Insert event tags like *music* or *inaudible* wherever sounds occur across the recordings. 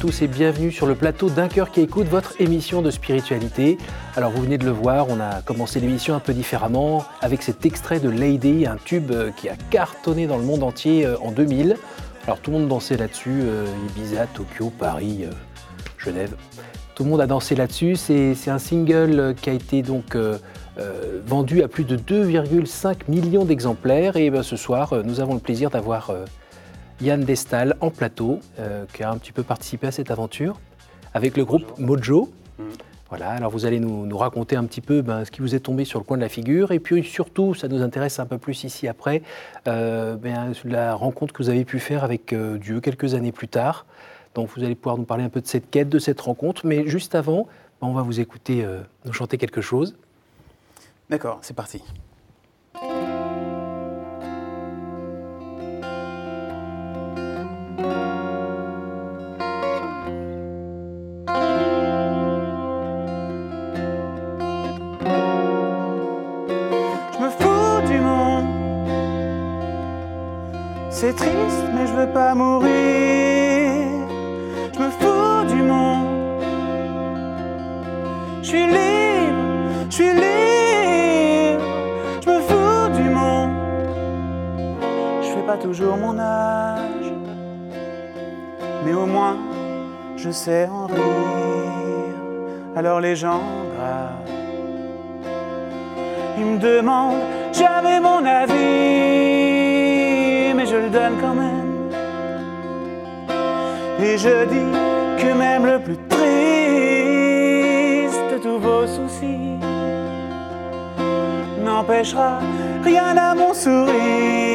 tous et bienvenue sur le plateau d'un cœur qui écoute votre émission de spiritualité. Alors vous venez de le voir, on a commencé l'émission un peu différemment avec cet extrait de Lady, un tube euh, qui a cartonné dans le monde entier euh, en 2000. Alors tout le monde dansait là-dessus, euh, Ibiza, Tokyo, Paris, Genève. Tout le monde a dansé là-dessus. C'est un single qui a été donc vendu à plus de 2,5 millions d'exemplaires. Et ben, ce soir, nous avons le plaisir d'avoir Yann Destal en plateau, euh, qui a un petit peu participé à cette aventure, avec le groupe Mojo. Mm. Voilà, alors vous allez nous, raconter un petit peu ben, ce qui vous est tombé sur le coin de la figure, et puis surtout, ça nous intéresse un peu plus ici après, euh, ben, la rencontre que vous avez pu faire avec euh, Dieu quelques années plus tard. Donc vous allez pouvoir nous parler un peu de cette quête, de cette rencontre, mais juste avant, ben, on va vous écouter nous chanter quelque chose. D'accord, c'est parti. Toujours mon âge, mais au moins je sais en rire. Alors les gens gravent. Ils me demandent jamais mon avis je le donne quand même. Et je dis que même le plus triste de tous vos soucis n'empêchera rien à mon sourire.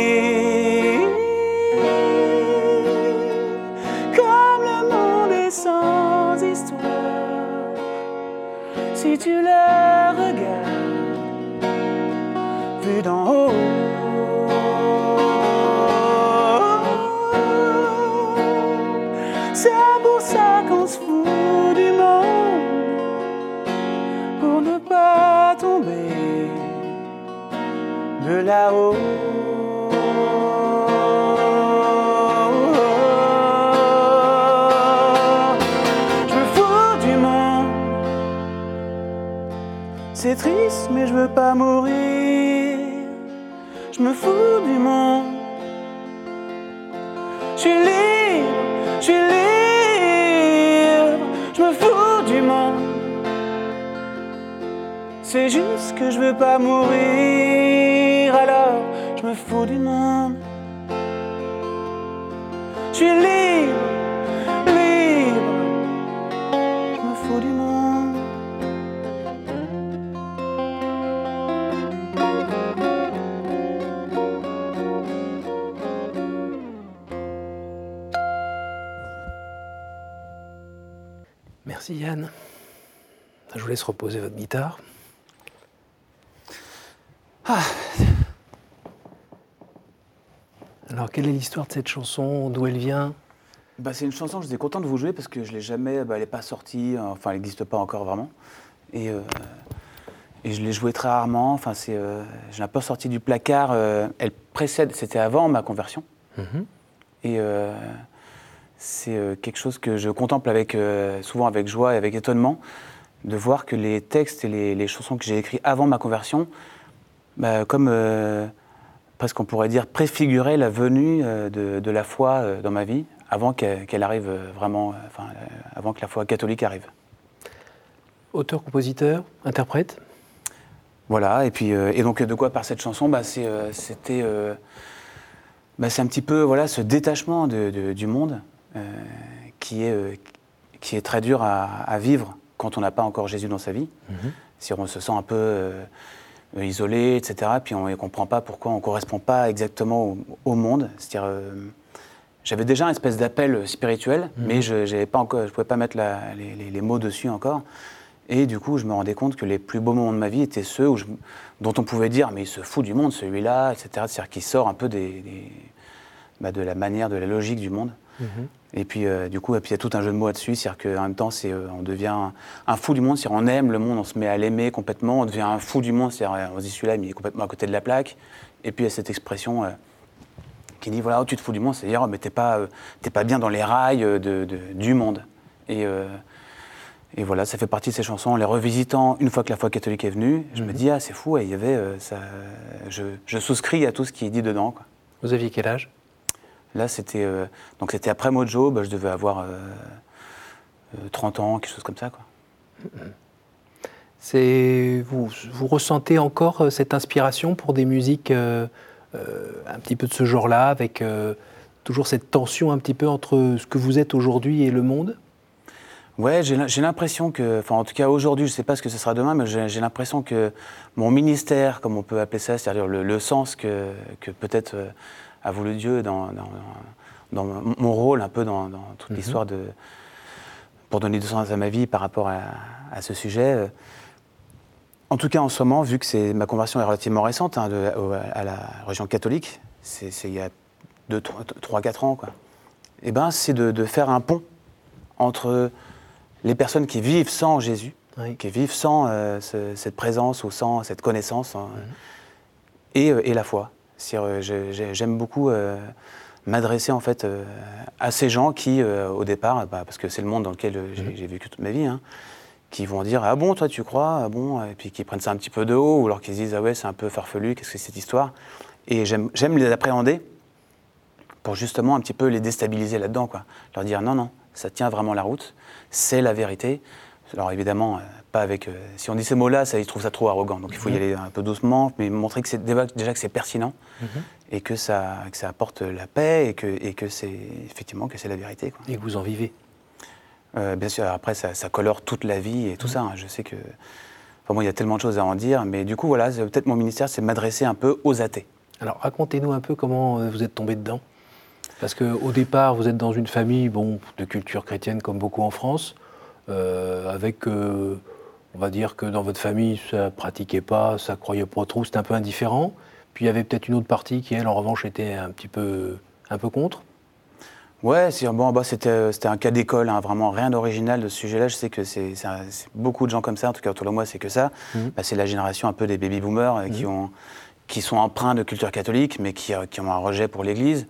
Si tu C'est juste que je veux pas mourir alors je me fous du monde. Je suis libre, libre, je me fous du monde. Merci Yann. Je vous laisse reposer votre guitare. Ah, alors, quelle est l'histoire de cette chanson D'où elle vient? Bah, C'est une chanson que j'étais content de vous jouer parce que je l'ai jamais. Bah, elle n'est pas sortie, enfin, elle n'existe pas encore vraiment. Et, euh, et je l'ai jouée très rarement. Enfin, c'est, euh, je l'ai pas sortie du placard. Euh, elle précède, c'était avant ma conversion. Mhm. Et c'est quelque chose que je contemple avec, souvent avec joie et avec étonnement, de voir que les textes et les, les chansons que j'ai écrits avant ma conversion, bah, comme presque on pourrait dire, préfigurer la venue euh, de, la foi euh, dans ma vie avant qu'elle arrive euh, vraiment, enfin, avant que la foi catholique arrive. Auteur, compositeur, interprète? Voilà, et puis et donc de quoi par cette chanson? Bah, C'était bah, c'est un petit peu voilà, ce détachement du monde qui, est, qui est très dur à, vivre quand on n'a pas encore Jésus dans sa vie. Mhm. Si on se sent un peu euh, isolé, etc. Puis on ne comprend pas pourquoi on ne correspond pas exactement au, monde. C'est-à-dire, euh, j'avais déjà une espèce d'appel spirituel, mhm. mais je ne pouvais pas mettre les, mots dessus encore. Et du coup, je me rendais compte que les plus beaux moments de ma vie étaient ceux où dont on pouvait dire, mais il se fout du monde, celui-là, etc. C'est-à-dire qu'il sort un peu des, bah, de la manière, de la logique du monde. Mhm. Et puis, euh, du coup, il y a tout un jeu de mots là-dessus, c'est-à-dire qu'en même temps, c'est, euh, on devient un, fou du monde, c'est-à-dire on aime le monde, on se met à l'aimer complètement, on devient un fou du monde, c'est-à-dire on se dit celui-là, il est complètement à côté de la plaque. Et puis, il y a cette expression euh, qui dit voilà, oh, tu te fous du monde, c'est-à-dire, oh, mais t'es pas, t'es pas bien dans les rails de, de- du monde. Et, et voilà, ça fait partie de ces chansons. En les revisitant, une fois que la foi catholique est venue, je me dis, ah, c'est fou, il y avait, ça, je, je souscris à tout ce qui est dit dedans. quoi. Vous aviez quel âge? Là, c'était euh, donc c'était après Mojo, bah, je devais avoir euh, euh, 30 ans, quelque chose comme ça. Quoi. C'est vous, vous ressentez encore euh, cette inspiration pour des musiques euh, euh, un petit peu de ce genre-là, avec euh, toujours cette tension un petit peu entre ce que vous êtes aujourd'hui et le monde? Ouais, j'ai l'im- j'ai l'impression que, enfin en tout cas aujourd'hui, je ne sais pas ce que ce sera demain, mais j'ai l'impression que mon ministère, comme on peut appeler ça, c'est-à-dire le, le sens que, que peut-être euh, a voulu Dieu dans, dans, dans mon- rôle, un peu dans, dans toute l'histoire de, pour donner du sens à ma vie par rapport à, à ce sujet. euh, En tout cas, en ce moment, vu que c'est ma conversion est relativement récente hein, de- à la religion catholique, c'est il y a 3-4 ans, quoi. Et ben, c'est de, de faire un pont entre les personnes qui vivent sans Jésus, Oui. qui vivent sans euh, ce- cette présence ou sans cette connaissance, hein, et, euh, et la foi. Euh, j'ai- j'ai- J'aime beaucoup euh, m'adresser en fait euh, à ces gens qui, au départ, bah, parce que c'est le monde dans lequel euh, j'ai vécu toute ma vie, hein, qui vont dire ah bon toi tu crois? Ah bon et puis qui prennent ça un petit peu de haut ou alors qu'ils se disent ah ouais c'est un peu farfelu qu'est-ce que c'est cette histoire? Et j'aime les appréhender pour justement un petit peu les déstabiliser là-dedans quoi. Leur dire non non ça tient vraiment la route c'est la vérité alors évidemment pas avec euh, si on dit ces mots-là ça ils trouvent ça trop arrogant donc il faut y aller un peu doucement mais montrer que c'est déjà que c'est pertinent et que ça que ça apporte la paix et que et que c'est effectivement que c'est la vérité quoi. et que vous en vivez. Euh, bien sûr, après, ça, ça colore toute la vie et tout ça. hein. Je sais que. Enfin, il y a tellement de choses à en dire, mais du coup, voilà, peut-être mon ministère, c'est m'adresser un peu aux athées. Alors racontez-nous un peu comment euh, vous êtes tombé dedans. Parce qu'au départ, vous êtes dans une famille bon, de culture chrétienne comme beaucoup en France, euh, avec, euh, on va dire que dans votre famille, ça pratiquait pas, ça croyait pas trop, c'était un peu indifférent. Puis il y avait peut-être une autre partie qui, elle, en revanche, était un petit peu, un peu contre. Ouais, c'est bon, bah, c'était euh, c'était un cas d'école, hein, vraiment rien d'original de ce sujet-là. Je sais que c'est c'est un- c'est beaucoup de gens comme ça, en tout cas autour de moi, c'est que ça. Mhm. Bah, c'est la génération un peu des baby boomers euh, qui, ont, qui sont empreints de culture catholique, mais qui, euh, qui ont un rejet pour l'Église.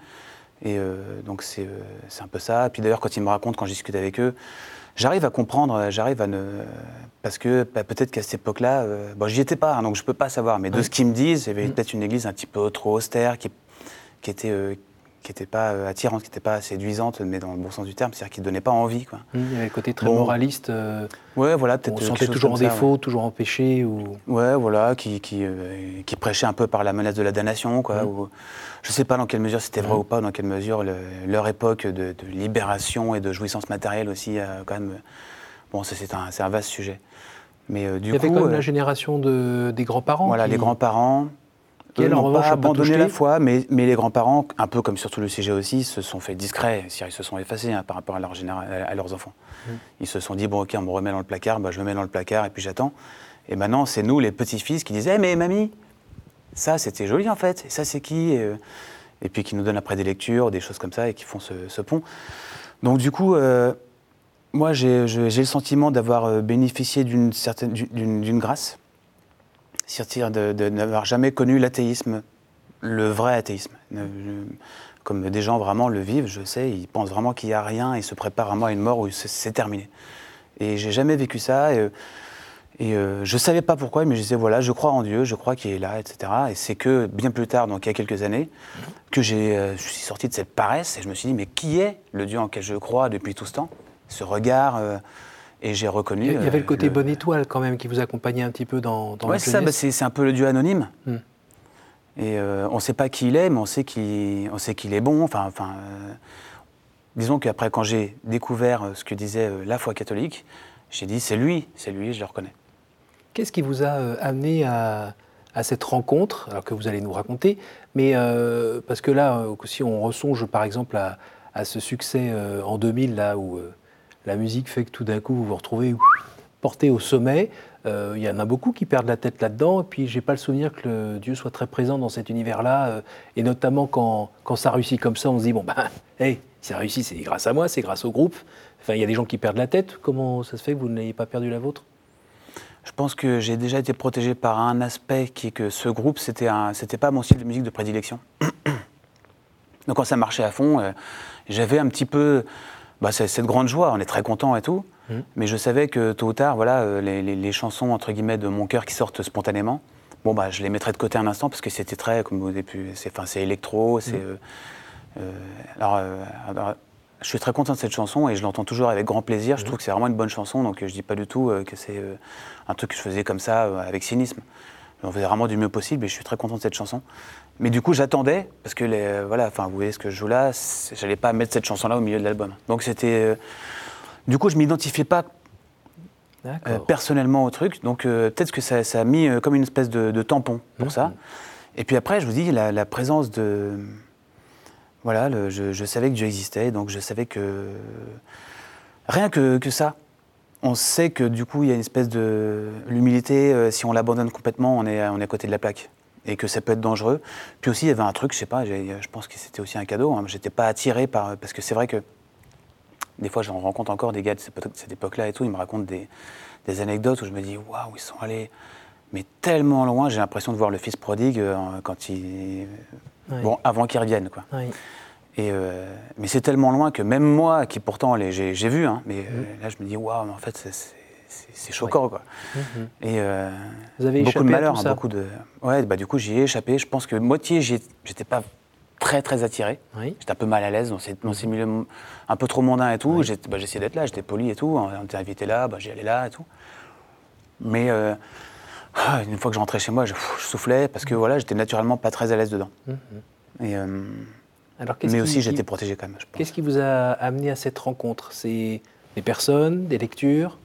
Et euh, donc c'est c'est un peu ça. Puis d'ailleurs, quand ils me racontent, quand je discute avec eux, j'arrive à comprendre, euh, j'arrive à ne. Parce que bah, peut-être qu'à cette époque-là, euh, bon, j'y étais pas, hein, donc je peux pas savoir, mais de ce qu'ils me disent, il y avait peut-être une Église un petit peu trop austère, qui, qui était. euh, qui n'était pas euh, attirante, qui n'était pas séduisante, mais dans le bon sens du terme, c'est-à-dire qui ne donnait pas envie. Quoi. Il y avait le côté très Bon. moraliste, euh, Ouais, voilà, on peut-être. euh, sentait toujours en défaut, toujours en péché. Ou... Ouais, Ouais, voilà, qui, qui, euh, qui prêchait un peu par la menace de la damnation, quoi. Ou- je ne sais pas dans quelle mesure c'était vrai ou pas, dans quelle mesure le- leur époque de, de libération et de jouissance matérielle aussi, a quand même. Bon, c'est un, vaste sujet. Mais euh, du Il y avait coup, quand même la génération de, des grands-parents. voilà, qui- les grands-parents. Qui, eux elle, en n'ont pas abandonné la foi, mais, mais les grands-parents, un peu comme sur tout le sujet aussi, se sont fait discrets, c'est-à-dire ils se sont effacés hein, par rapport à, leur à leurs enfants. Mm. Ils se sont dit, bon ok, on me remet dans le placard, bah, je me mets dans le placard et puis j'attends. Et maintenant, c'est nous, les petits-fils, qui disaient, Eh, mais mamie, ça c'était joli en fait, et ça c'est qui et, euh, et puis qui nous donnent après des lectures, des choses comme ça, et qui font ce, ce pont. Donc du coup, euh, moi j'ai le sentiment d'avoir euh, bénéficié d'une certaine d'une d'une grâce, c'est-à-dire de, de n'avoir jamais connu l'athéisme, le vrai athéisme. Comme des gens vraiment le vivent, je sais, ils pensent vraiment qu'il n'y a rien, ils se préparent vraiment à une mort où c'est- terminé. Et j'ai jamais vécu ça. Et, et euh, je ne savais pas pourquoi, mais je disais, voilà, je crois en Dieu, je crois qu'il est là, etc. Et c'est que bien plus tard, donc il y a quelques années, que j'ai, euh, je suis sorti de cette paresse et je me suis dit, mais qui est le Dieu en lequel je crois depuis tout ce temps? Ce regard, euh, et j'ai reconnu. Il y avait euh, le côté bonne étoile quand même qui vous accompagnait un petit peu dans, dans Ouais, c'est ça, bah, c'est un peu le Dieu anonyme. Hmm. Et euh, on ne sait pas qui il est, mais on sait qu'il on sait qu'il est bon. Enfin, enfin, euh, disons qu'après, quand j'ai découvert euh, ce que disait euh, la foi catholique, j'ai dit c'est lui, c'est lui, je le reconnais. Qu'est-ce qui vous a euh, amené à, à cette rencontre, alors que vous allez nous raconter, mais euh, parce que là, euh, si on ressonge par exemple à, à ce succès euh, en 2000, là où euh, la musique fait que tout d'un coup vous vous retrouvez porté au sommet, euh, il y en a beaucoup qui perdent la tête là-dedans, et puis j'ai pas le souvenir que le Dieu soit très présent dans cet univers-là, euh, et notamment quand, ça réussit comme ça, on se dit, bon ben, *laughs* hey, ça réussit, c'est grâce à moi, c'est grâce au groupe. Enfin, il y a des gens qui perdent la tête, comment ça se fait que vous n'ayez pas perdu la vôtre? Je pense que j'ai déjà été protégé par un aspect qui est que ce groupe, c'était c'était pas mon style de musique de prédilection. *coughs* Donc quand ça marchait à fond, euh, j'avais un petit peu bah, c'est- cette grande joie, on est très content et tout, Mhm. mais je savais que tôt ou tard, voilà, euh, les, les- les chansons entre guillemets de mon cœur qui sortent spontanément, bon bah je les mettrais de côté un instant parce que c'était très, comme vous avez pu, c'est, enfin, c'est électro, c'est, euh, euh, alors, euh, alors, je suis très content de cette chanson et je l'entends toujours avec grand plaisir. Je trouve que c'est vraiment une bonne chanson, donc je dis pas du tout que c'est un truc que je faisais comme ça avec cynisme. On faisait vraiment du mieux possible et je suis très content de cette chanson. Mais du coup, j'attendais parce que les, voilà, enfin, vous voyez ce que je joue là, j'allais pas mettre cette chanson-là au milieu de l'album. Donc c'était, euh, du coup, je m'identifiais pas euh, personnellement au truc. Donc euh, peut-être que ça, ça a mis euh, comme une espèce de, de tampon pour ça. Et puis après, je vous dis, la, la présence de. Voilà, le- je, je savais que Dieu existait, donc je savais que. Rien que, que ça. On sait que du coup, il y a une espèce de. L'humilité, euh, si on l'abandonne complètement, on est, on est à côté de la plaque. Et que ça peut être dangereux. Puis aussi, il y avait un truc, je sais pas, je pense que c'était aussi un cadeau. Hein, J'étais pas attiré par. Parce que c'est vrai que des fois, j'en rencontre encore des gars de cette époque- cette époque-là et tout, ils me racontent des, des anecdotes où je me dis, waouh, ils sont allés, mais tellement loin, j'ai l'impression de voir le fils prodigue euh, quand il. Oui. Bon, avant qu'il revienne, quoi. Oui. Et, euh, mais c'est tellement loin que même moi, qui pourtant j'ai vu, hein, mais euh, Mhm. là, je me dis, waouh, mais en fait, c'est- choquant, quoi. Mhm. Et euh, Vous avez beaucoup échappé de à malheur, hein, beaucoup de. Ouais, bah du coup, j'y ai échappé. Je pense que moitié, j'étais pas très, très attiré. Oui. J'étais un peu mal à l'aise dans ces, dans ces milieux un peu trop mondains et tout. Oui. Bah, J'essayais d'être là, j'étais poli et tout. On était invité là, bah, j'y allais là et tout. Mais ah, une fois que je rentrais chez moi, je, soufflais parce que voilà, j'étais naturellement pas très à l'aise dedans. Mhm. Et, Alors, mais aussi, j'étais protégé quand même. Qu'est-ce qui vous a amené à cette rencontre? C'est des personnes, des lectures?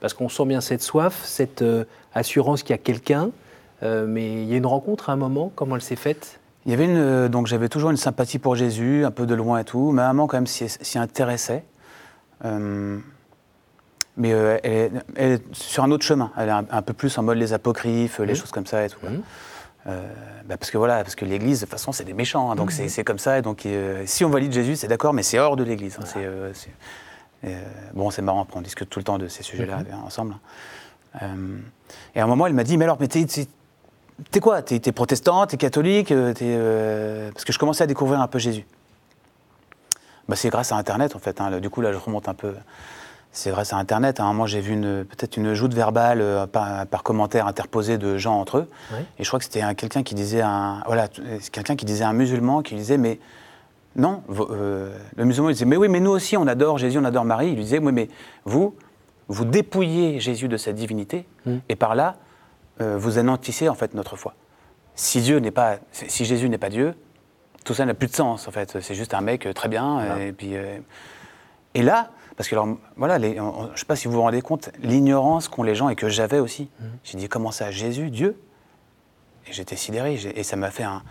Parce qu'on sent bien cette soif, cette euh, assurance qu'il y a quelqu'un. euh, mais il y a une rencontre à un moment, comment elle s'est faite? Il y avait une, euh, donc j'avais toujours une sympathie pour Jésus, un peu de loin et tout. Ma maman quand même s'y intéressait. Mais elle, est, elle est sur un autre chemin. Elle est un, un peu plus en mode les apocryphes, les Mhm. choses comme ça et tout. Euh, bah, parce que voilà, parce que l'Église de toute façon c'est des méchants, hein, donc c'est- c'est comme ça. Et donc euh, si on valide Jésus, c'est d'accord, mais c'est hors de l'Église. hein, euh, bon, c'est marrant, on discute tout le temps de ces sujets-là euh, ensemble. Euh, et à un moment, elle m'a dit, mais alors, mais t'es, quoi? T'es, t'es protestant, t'es catholique Parce que je commençais à découvrir un peu Jésus. Bah, c'est grâce à Internet, en fait. hein. Du coup, là, je remonte un peu. C'est grâce à Internet. À un moment, j'ai vu peut-être une joute verbale euh, par, par commentaire interposé de gens entre eux. Et je crois que c'était un- quelqu'un qui disait à un, voilà, c'est quelqu'un qui disait un musulman qui disait, mais non, euh, le musulman il disait, mais oui, mais nous aussi, on adore Jésus, on adore Marie. Il lui disait, oui, mais vous, vous dépouillez Jésus de sa divinité, Mm. et par là, euh, vous anéantissez en fait notre foi. Si Dieu n'est pas, si Jésus n'est pas Dieu, tout ça n'a plus de sens en fait. C'est juste un mec euh, très bien, et puis. euh, et là, parce que alors, voilà, les- on- on- je ne sais pas si vous vous rendez compte, l'ignorance qu'ont les gens et que j'avais aussi. J'ai dit, comment ça, Jésus, Dieu? Et j'étais sidéré, et ça m'a fait un.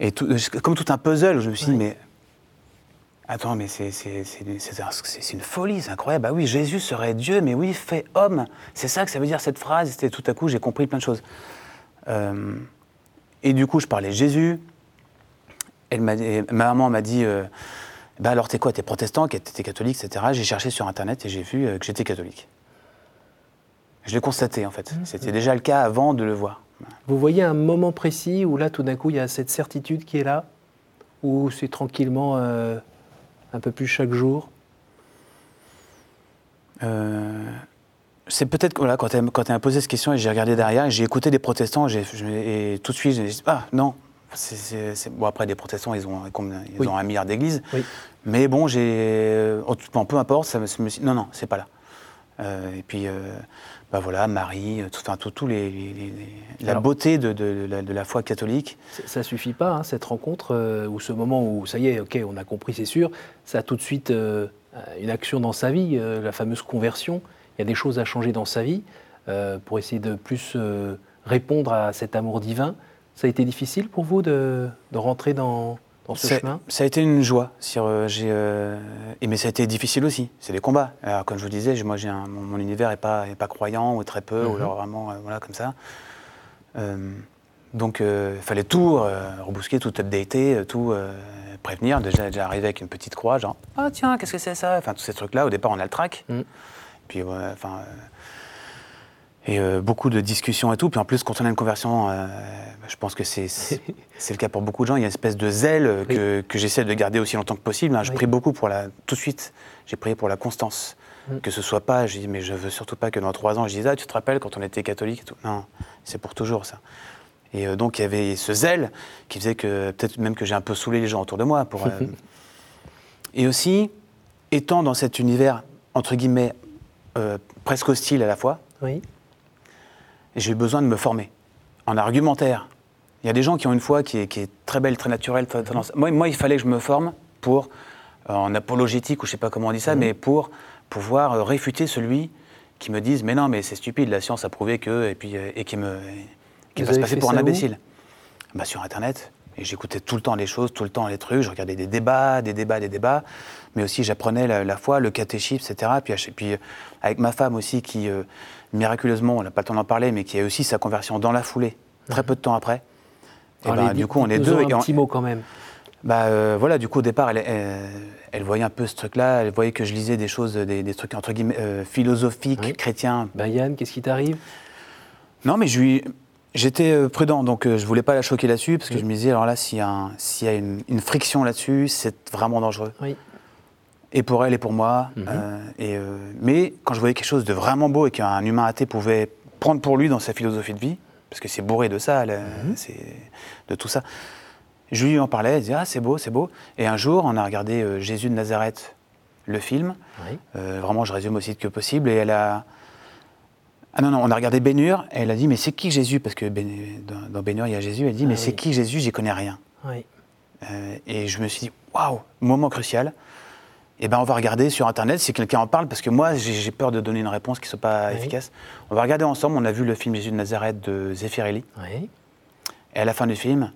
Et tout- comme tout un puzzle, où je me suis dit, mais. Attends, mais c'est c'est- c'est- c'est un- c'est- c'est une folie, c'est incroyable. Bah oui, Jésus serait Dieu, mais oui, fait homme. C'est ça que ça veut dire cette phrase. Et tout à coup, j'ai compris plein de choses. Euh, et du coup, je parlais de Jésus. Elle ma maman m'a dit euh, bah alors t'es quoi? T'es protestant T'es catholique, etc. J'ai cherché sur internet et j'ai vu euh, que j'étais catholique. Je l'ai constaté en fait. C'était déjà le cas avant de le voir. Vous voyez un moment précis où là, tout d'un coup, il y a cette certitude qui est là? Ou c'est tranquillement euh, un peu plus chaque jour? Euh, c'est peut-être que, voilà, quand elle m'a posé cette question et j'ai regardé derrière et j'ai écouté des protestants je- et tout de suite j'ai dit ah non bon après des protestants ils ont ils Oui. ont un milliard d'églises Oui. mais bon j'ai bon, peu importe ça me, non non c'est pas là Euh, et puis euh, bah voilà Marie tout, enfin, tout, tout les, les- les- la Alors- beauté de, de- de la, de la foi catholique Ça- Ça suffit pas, hein, cette rencontre, euh, ou ce moment où, ça y est, ok, on a compris, c'est sûr, ça a tout de suite euh, une action dans sa vie, euh, la fameuse conversion. Il y a des choses à changer dans sa vie euh, pour essayer de plus euh, répondre à cet amour divin. Ça a été difficile pour vous de, de rentrer dans, dans ce chemin? Ça a été une joie. Sur, euh, euh, et mais ça a été difficile aussi. C'est des combats. Alors, comme je vous disais, moi, j'ai mon, mon univers n'est pas, est pas croyant ou très peu, ou Mhm. alors vraiment euh, voilà, comme ça. Euh, donc il fallait tout rebousquer, tout updater, tout prévenir. Déjà, déjà arrivé avec une petite croix, genre Ah tiens, qu'est-ce que c'est ça? Enfin, tous ces trucs-là. Au départ, on a le trac. Mhm. Puis, enfin. Et euh, beaucoup de discussions et tout. Puis en plus, quand on a une conversion, euh, je pense que c'est *laughs* le cas pour beaucoup de gens. Il y a une espèce de zèle que, que j'essaie de garder aussi longtemps que possible. hein. Je Oui. prie beaucoup pour la. Tout de suite, j'ai prié pour la constance. Mm. Que ce soit pas, je dis, mais je veux surtout pas que dans trois ans, je dise, ah, tu te rappelles quand on était catholique et tout. Non, c'est pour toujours ça. Et euh, donc, il y avait ce zèle qui faisait que, peut-être même que j'ai un peu saoulé les gens autour de moi. Pour, *laughs* et aussi, étant dans cet univers, entre guillemets, presque hostile à la fois, Oui. J'ai eu besoin de me former en argumentaire. Il y a des gens qui ont une foi qui est, qui est très belle, très naturelle. très. Moi, moi, il fallait que je me forme pour, euh, en apologétique, ou je sais pas comment on dit ça, mais pour pouvoir euh, réfuter celui qui me dise Mais non, mais c'est stupide, la science a prouvé que. Et, puis, euh, et qui me, qui va se passer pour un imbécile. Bah, sur Internet. Et j'écoutais tout le temps les choses, tout le temps les trucs. Je regardais des débats, des débats, des débats. Mais aussi, j'apprenais la, la foi, le catéchisme, etc. Puis, puis euh, avec ma femme aussi, qui, miraculeusement, on n'a pas le temps d'en parler, mais qui a aussi sa conversion dans la foulée, très peu de temps après. Et Allez, ben, du coup, on est deux. et Un petit mot quand même. bah euh, voilà, du coup au départ, elle, elle, elle voyait un peu ce truc-là, elle voyait que je lisais des choses, des, des trucs entre guillemets euh, philosophiques, Oui. chrétiens. Ben Yann, qu'est-ce qui t'arrive Non, mais je lui- j'étais prudent, donc euh, je voulais pas la choquer là-dessus, parce que je me disais, alors là, s'il y a, un- s'il y a une, une friction là-dessus, c'est vraiment dangereux. Oui. Et pour elle et pour moi. Mhm. euh, et, euh, mais quand je voyais quelque chose de vraiment beau et qu'un humain athée pouvait prendre pour lui dans sa philosophie de vie, parce que c'est bourré de ça, là, Mhm. c'est de tout ça, je lui en parlais, elle disait Ah, c'est beau, c'est beau. Et un jour, on a regardé euh, Jésus de Nazareth, le film. Oui. Vraiment, je résume aussi que possible. Et elle a. Ah non, non, on a regardé Bénur, et elle a dit Mais c'est qui Jésus? Parce que Ben- dans, dans Bénur, il y a Jésus. Elle dit Mais Ah c'est oui. qui Jésus? J'y connais rien. Oui. Et je me suis dit, waouh, moment crucial. Eh ben, on va regarder sur Internet si quelqu'un en parle, parce que moi, j'ai peur de donner une réponse qui ne soit pas Oui. efficace. On va regarder ensemble. On a vu le film Jésus de Nazareth de Zeffirelli. Oui. Et à la fin du film,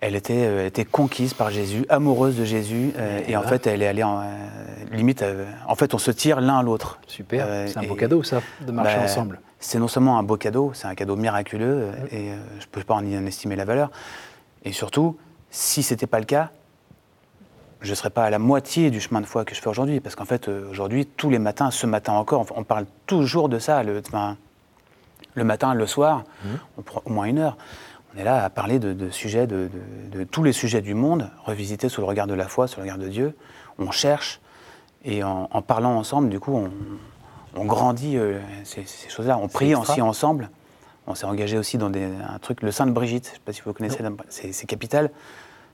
elle était, euh, était conquise par Jésus, amoureuse de Jésus. euh, Et et en fait, elle est allée en. euh, limite, en fait, on se tire l'un à l'autre. Super. C'est un beau cadeau, ça, de marcher Bah, ensemble. C'est non seulement un beau cadeau, c'est un cadeau miraculeux, et je ne peux pas en en estimer la valeur. Et surtout, si ce n'était pas le cas, je ne serais pas à la moitié du chemin de foi que je fais aujourd'hui. Parce qu'en fait, euh, aujourd'hui, tous les matins, ce matin encore, on parle toujours de ça. Le, enfin, le matin, le soir, on prend au moins une heure. On est là à parler de, de sujets, de, de- de tous les sujets du monde, revisités sous le regard de la foi, sous le regard de Dieu. On cherche, et en, en parlant ensemble, du coup, on, on grandit euh, ces, ces choses-là. On prie aussi ensemble. On s'est engagé aussi dans des- un truc, le Saint de Brigitte, je ne sais pas si vous connaissez, c'est c'est capital.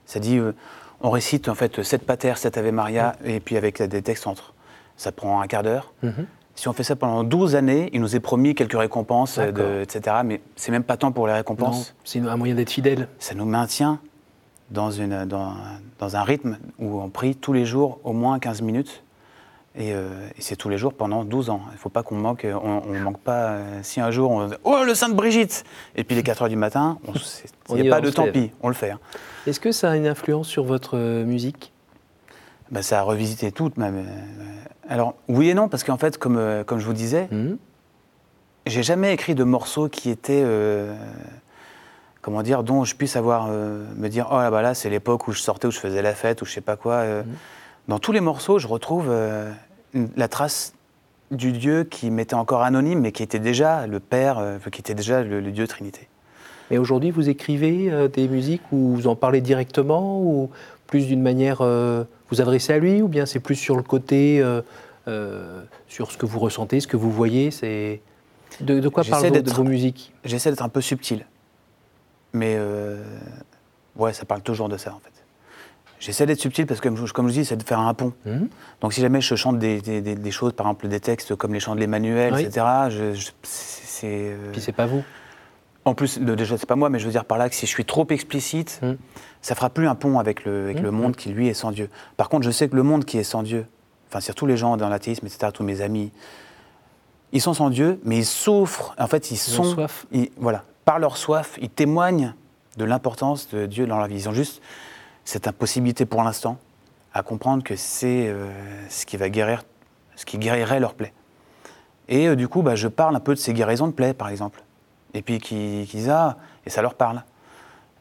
Ça dit, euh, on récite en fait sept pater, sept Ave Maria, et puis avec des textes entre. Ça prend un quart d'heure. Mhm. Si on fait ça pendant 12 années, il nous est promis quelques récompenses, euh, de- etc. Mais c'est même pas tant pour les récompenses. c'est un moyen d'être fidèle. Ça nous maintient dans, une, dans, dans un rythme où on prie tous les jours au moins 15 minutes. Et, euh, et c'est tous les jours pendant 12 ans. Il ne faut pas qu'on manque, on, on manque pas. euh, si un jour on oh le Sainte Brigitte et puis les 4 heures du matin, il n'y a pas de tant pis, on le fait. hein. Est-ce que ça a une influence sur votre euh, musique? Bah, ça a revisité tout. même, euh, alors oui et non parce qu'en fait, comme, euh, comme je vous disais, Mhm. J'ai jamais écrit de morceaux qui étaient, euh, comment dire, dont je puisse avoir, euh, me dire, oh là bah là, c'est l'époque où je sortais, où je faisais la fête, ou je sais pas quoi. euh. Dans tous les morceaux, je retrouve euh, la trace du Dieu qui m'était encore anonyme, mais qui était déjà le Père, euh, qui était déjà le, le Dieu Trinité. Et aujourd'hui, vous écrivez euh, des musiques où vous en parlez directement ou plus d'une manière euh, vous adressez à lui ou bien c'est plus sur le côté, sur ce que vous ressentez, ce que vous voyez c'est... De, de quoi vos, de vos musiques? J'essaie d'être un peu subtil, mais ouais, ça parle toujours de ça en fait. J'essaie d'être subtil parce que, comme je, comme je dis, c'est de faire un pont. Mhm. Donc si jamais je chante des, des- des- des choses, par exemple des textes comme les chants de l'Emmanuel, Oui. etc., je- je- c'est... euh, Puis c'est pas vous. En plus, de- déjà, c'est pas moi, mais je veux dire par là que si je suis trop explicite, Mm. ça fera plus un pont avec, le, avec Mm, le monde qui, lui, est sans Dieu. Par contre, je sais que le monde qui est sans Dieu, enfin, surtout les gens dans l'athéisme, etc., tous mes amis, ils sont sans Dieu, mais ils souffrent. En fait, ils, Ils ont sont. soif. ils- voilà. Par leur soif, ils témoignent de l'importance de Dieu dans leur vie. Ils ont juste cette impossibilité pour l'instant à comprendre que c'est euh, ce qui va guérir, ce qui guérirait leur plaie. Et euh, du coup, bah, je parle un peu de ces guérisons de plaie, par exemple. Et puis qui, qui disent Ah, et ça leur parle.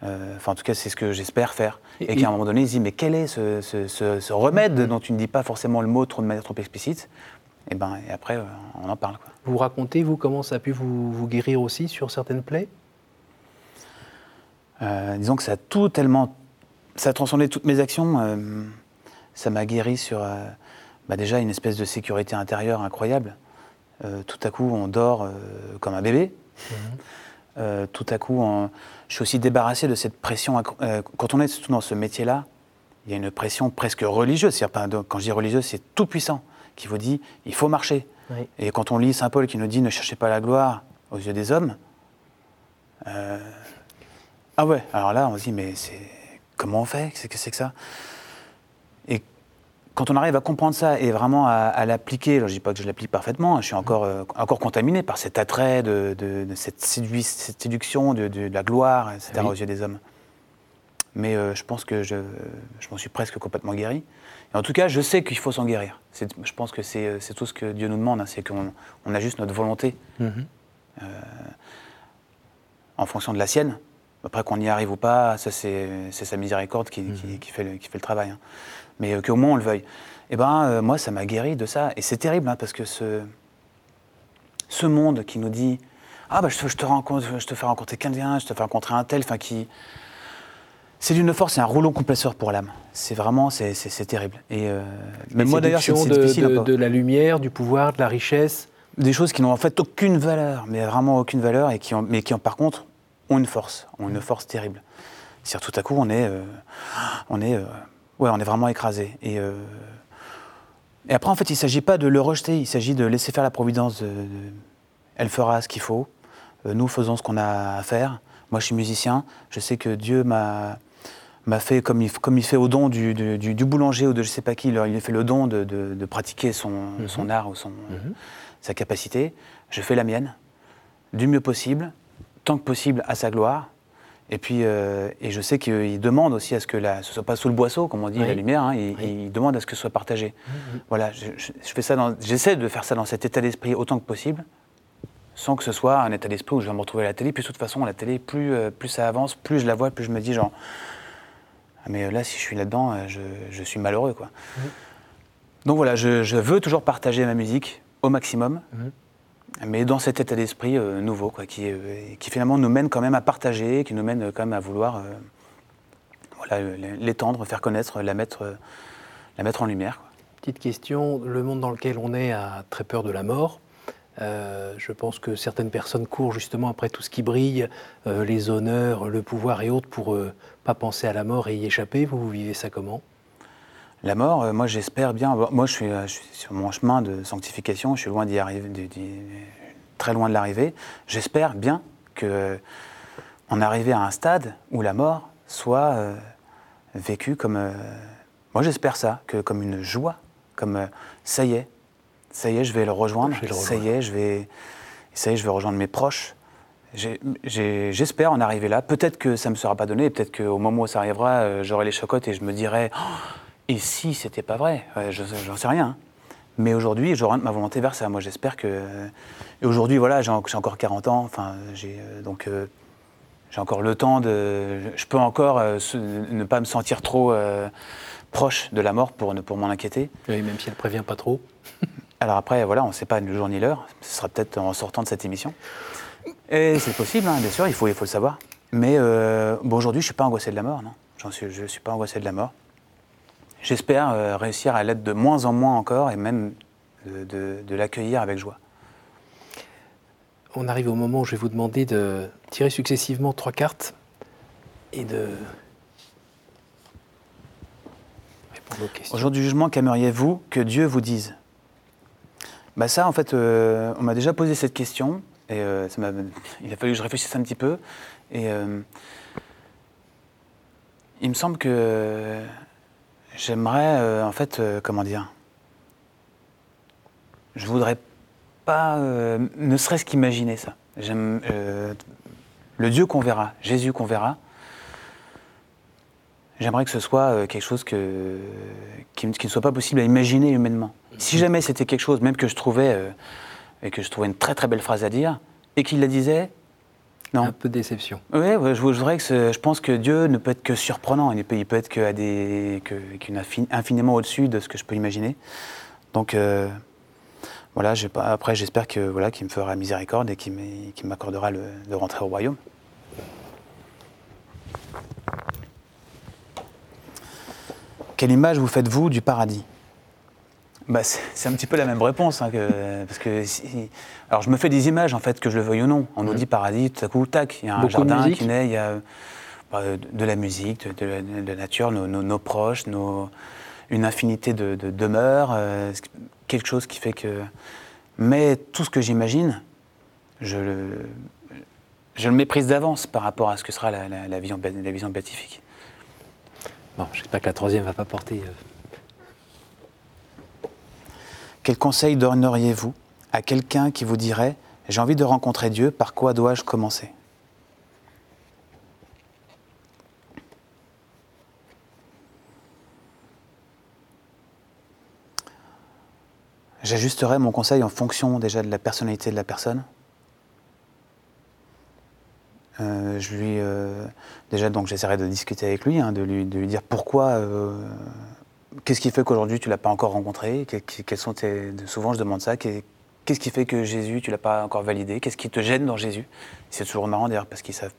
Euh, Enfin, en tout cas, c'est ce que j'espère faire. Et- Et, qu'à un moment donné, ils se disent Mais quel est ce, ce- ce- ce remède dont tu ne dis pas forcément le mot trop, de manière trop explicite? Et, ben, et après, on en parle. Vous racontez, vous, comment ça a pu vous, vous guérir aussi sur certaines plaies? Disons que ça a tout tellement. Ça a transcendé toutes mes actions. ça m'a guéri sur bah, déjà une espèce de sécurité intérieure incroyable. tout à coup, on dort comme un bébé. Mhm. tout à coup, on je suis aussi débarrassé de cette pression. Euh, quand on est dans ce métier-là, il y a une pression presque religieuse. Quand je dis religieuse, c'est tout puissant qui vous dit il faut marcher. Et quand on lit Saint Paul qui nous dit ne cherchez pas la gloire aux yeux des hommes, euh, ah ouais, alors là on se dit mais c'est comment on fait Qu'est-ce que c'est que ça? Quand on arrive à comprendre ça et vraiment à, l'appliquer, je ne dis pas que je l'applique parfaitement, je suis encore, euh, encore contaminé par cet attrait, de, cette, séduction, de, la gloire, etc., aux yeux des hommes. Mais euh, je pense que je, je m'en suis presque complètement guéri. Et en tout cas, je sais qu'il faut s'en guérir. Je pense que c'est tout ce que Dieu nous demande, hein, c'est qu'on on a juste notre volonté euh, en fonction de la sienne. Après qu'on y arrive ou pas, ça c'est sa miséricorde qui, qui, fait, le, qui fait le travail. Hein mais euh, qu'au moins on le veuille. Et eh ben euh, moi, ça m'a guéri de ça. Et c'est terrible, hein, parce que ce, ce monde qui nous dit Ah, bah, je, te, je te, rencontre, je te fais rencontrer quelqu'un, je te fais rencontrer un tel, enfin, qui. C'est d'une force, c'est un rouleau compresseur pour l'âme. C'est vraiment, c'est terrible. Et euh, même moi d'ailleurs, c'est difficile. De, de, la lumière, du pouvoir, de la richesse. Des choses qui n'ont en fait aucune valeur, mais vraiment aucune valeur, et qui ont, mais qui ont, par contre ont une force, ont une force terrible. C'est-à-dire tout à coup, on est, on est Ouais, on est vraiment écrasé. Et, euh, et après, en fait, il ne s'agit pas de le rejeter, il s'agit de laisser faire la providence. Elle fera ce qu'il faut. Euh, nous faisons ce qu'on a à faire. Moi, je suis musicien. Je sais que Dieu m'a m'a fait comme il, comme il fait au don du, du, boulanger ou de je sais pas qui, il a fait le don de, de, pratiquer son, mhm. son, art ou son, mhm. sa capacité. Je fais la mienne, du mieux possible, tant que possible à sa gloire. Et puis, euh, et je sais qu'il demande aussi à ce que la, ce soit pas sous le boisseau, comme on dit, la lumière. Hein, il, demande à ce que ce soit partagé. Mmh, mmh. Voilà, je, fais ça. J'essaie de faire ça dans cet état d'esprit autant que possible, sans que ce soit un état d'esprit où je vais me retrouver à la télé. Puis de toute façon, la télé, plus, euh, plus ça avance, plus je la vois, plus je me dis genre, ah, mais là, si je suis là-dedans, euh, je, je, suis malheureux, quoi. Mmh. Donc voilà, je, je, veux toujours partager ma musique au maximum mais dans cet état d'esprit euh, nouveau, euh, qui, finalement nous mène quand même à partager, qui nous mène quand même à vouloir euh, l'étendre, faire connaître, la mettre, en lumière. Petite question, le monde dans lequel on est a très peur de la mort. je pense que certaines personnes courent justement après tout ce qui brille, les honneurs, le pouvoir et autres, pour ne pas penser à la mort et y échapper. Vous vivez ça comment? La mort, euh, moi j'espère bien. Moi euh, je suis, sur mon chemin de sanctification, je suis loin d'y arriver, très loin de l'arrivée. J'espère bien que euh, on arrive à un stade où la mort soit vécue comme. moi j'espère ça, que comme une joie, comme ça y est, ça y est, je vais le rejoindre. Ça y est, je vais, ça y est, je vais rejoindre mes proches. J'espère en arriver là. Peut-être que ça ne me sera pas donné, peut-être qu'au moment où ça arrivera, j'aurai les chocottes et je me dirai oh, et si c'était pas vrai Je J'en sais rien. Hein. Mais aujourd'hui, j'oriente ma volonté vers ça. Moi, j'espère que. Et aujourd'hui, voilà, j'ai encore 40 ans. Enfin, j'ai euh, donc euh, j'ai encore le temps de. Je peux encore euh, ne pas me sentir trop proche de la mort pour ne pour m'en inquiéter. Oui, même si elle prévient pas trop. *laughs* Alors après, voilà, on ne sait pas le jour ni l'heure. Ce sera peut-être en sortant de cette émission. Et c'est possible, hein, bien sûr. Il faut il faut le savoir. Mais bon, aujourd'hui, je suis pas angoissé de la mort, non. Suis, je suis pas angoissé de la mort. J'espère euh, réussir à l'être de moins en moins encore et même de, l'accueillir avec joie. On arrive au moment où je vais vous demander de tirer successivement trois cartes et de répondre aux questions. Au jour du jugement, qu'aimeriez-vous que Dieu vous dise? Bah Ça, en fait, euh, on m'a déjà posé cette question et euh, ça il a fallu que je réfléchisse un petit peu. Et il me semble que J'aimerais, euh, en fait, euh, comment dire Je voudrais pas, euh, ne serait-ce qu'imaginer ça. J'aime le Dieu qu'on verra, Jésus qu'on verra. J'aimerais que ce soit quelque chose que, qui, ne soit pas possible à imaginer humainement. Si jamais c'était quelque chose, même que je trouvais et que je trouvais une très très belle phrase à dire, et qu'il la disait, un peu de déception. Oui, je, voudrais que je pense que Dieu ne peut être que surprenant. Il peut, il peut être que des, infiniment au-dessus de ce que je peux imaginer. Donc, euh, voilà, après, j'espère que voilà, qu'il me fera miséricorde et qu'il m'accordera de rentrer au royaume. Quelle image vous faites-vous du paradis? Bah, c'est un petit peu la même réponse. Hein, parce que alors, je me fais des images, en fait, que je le veuille ou non. On nous dit paradis, tout à coup, tac, il y a un jardin qui naît, il y a bah, de la musique, de, la nature, nos, proches, nos, une infinité de, demeures, euh, quelque chose qui fait que. Mais tout ce que j'imagine, je le, je le méprise d'avance par rapport à ce que sera la, la, vision, la vision béatifique. Bon, j'espère que la troisième ne va pas porter. Euh, quel conseil donneriez-vous à quelqu'un qui vous dirait J'ai envie de rencontrer Dieu, par quoi dois-je commencer? J'ajusterai mon conseil en fonction déjà de la personnalité de la personne. Euh, je lui, euh, déjà, donc j'essaierai de discuter avec lui, hein, de, lui, dire pourquoi euh, Qu'est-ce qui fait qu'aujourd'hui tu l'as pas encore rencontré? Quels sont tes... Souvent je demande ça. Qu'est-ce qui fait que Jésus tu l'as pas encore validé? Qu'est-ce qui te gêne dans Jésus? C'est toujours marrant d'ailleurs parce qu'ils savent,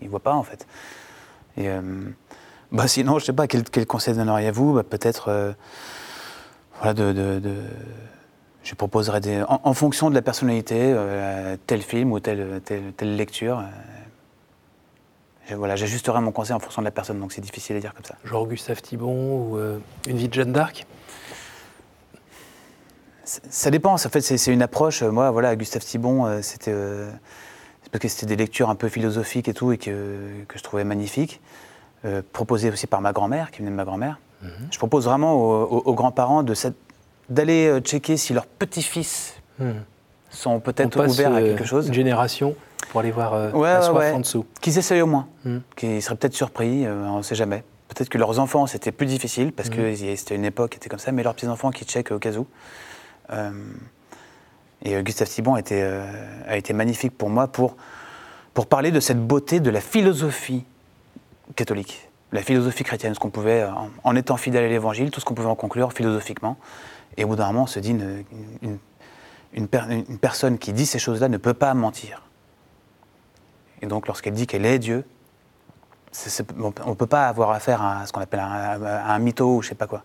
ils voient pas en fait. Et euh, bah sinon je sais pas quel, conseil donneriez-vous? Bah, Peut-être euh, voilà de, je proposerais en, fonction de la personnalité euh, tel film ou telle, telle lecture voilà, j'ajusterai mon conseil en fonction de la personne, donc c'est difficile à dire comme ça. Genre Gustave Thibon ou euh, Une vie de Jeanne d'Arc? Ça dépend. En fait, c'est une approche. Moi, voilà, Gustave Thibon, euh, c'était parce que c'était des lectures un peu philosophiques et tout, et que, que je trouvais magnifiques. Euh, proposées aussi par ma grand-mère, qui venait de ma grand-mère. Mhm. Je propose vraiment aux, grands-parents d'aller checker si leurs petits-fils mhm. Sont peut-être ouverts à quelque chose. Une génération pour aller voir euh, la en dessous. Qu'ils essayent au moins, hmm. qu'ils seraient peut-être surpris, euh, on ne sait jamais. Peut-être que leurs enfants, c'était plus difficile, parce que hmm. c'était une époque qui était comme ça, mais leurs petits-enfants qui checkent au cas où. Euh, et Gustave Thibon a été, a été magnifique pour moi pour, pour parler de cette beauté de la philosophie catholique, la philosophie chrétienne, ce qu'on pouvait, en, étant fidèle à l'évangile, tout ce qu'on pouvait en conclure philosophiquement. Et au bout d'un moment, on se dit, une, une, une personne qui dit ces choses-là ne peut pas mentir. Et donc, lorsqu'elle dit qu'elle est Dieu, on ne peut pas avoir affaire à ce qu'on appelle un, mytho ou je sais pas quoi.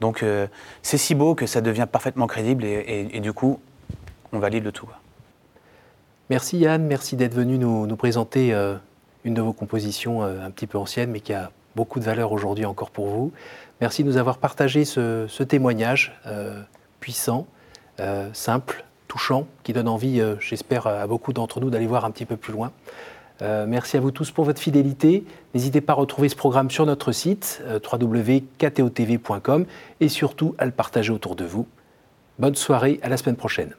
Donc, euh, c'est si beau que ça devient parfaitement crédible et, du coup, on valide le tout. Merci Yann, merci d'être venu nous, présenter euh, une de vos compositions euh, un petit peu ancienne, mais qui a beaucoup de valeur aujourd'hui encore pour vous. Merci de nous avoir partagé ce témoignage puissant, simple, touchant, qui donne envie, euh, j'espère, à beaucoup d'entre nous d'aller voir un petit peu plus loin. Euh, merci à vous tous pour votre fidélité. N'hésitez pas à retrouver ce programme sur notre site euh, www.ktotv.com et surtout à le partager autour de vous. Bonne soirée, à la semaine prochaine.